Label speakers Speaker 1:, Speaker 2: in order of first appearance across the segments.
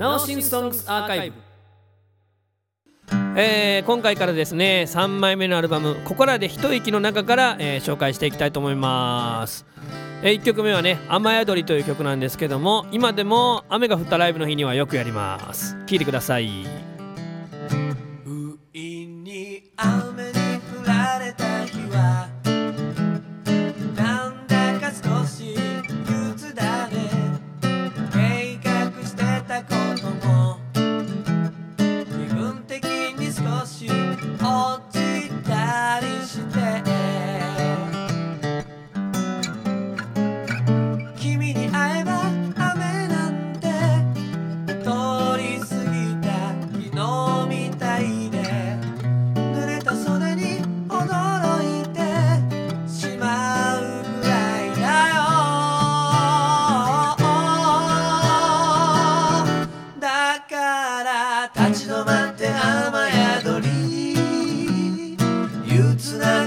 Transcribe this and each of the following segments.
Speaker 1: ナオシンソングスアーカイブ。えー、今回からですね3枚目のアルバム「ここらで一息」の中から、えー、紹介していきたいと思います、えー、1曲目はね「雨宿り」という曲なんですけども今でも雨が降ったライブの日にはよくやります。聴いてください。
Speaker 2: 立ち止まって雨宿り憂鬱な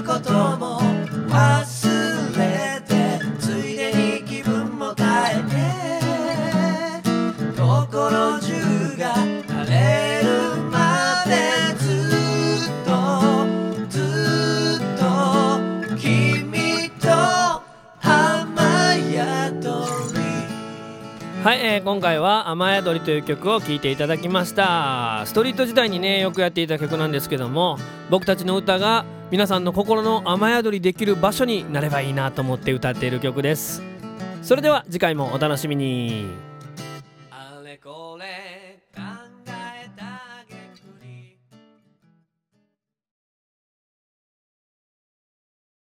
Speaker 1: はい、えー、今回は「雨宿り」という曲を聴いていただきました。ストリート時代にねよくやっていた曲なんですけども僕たちの歌が皆さんの心の雨宿りできる場所になればいいなと思って歌っている曲です。それでは次回もお楽しみに。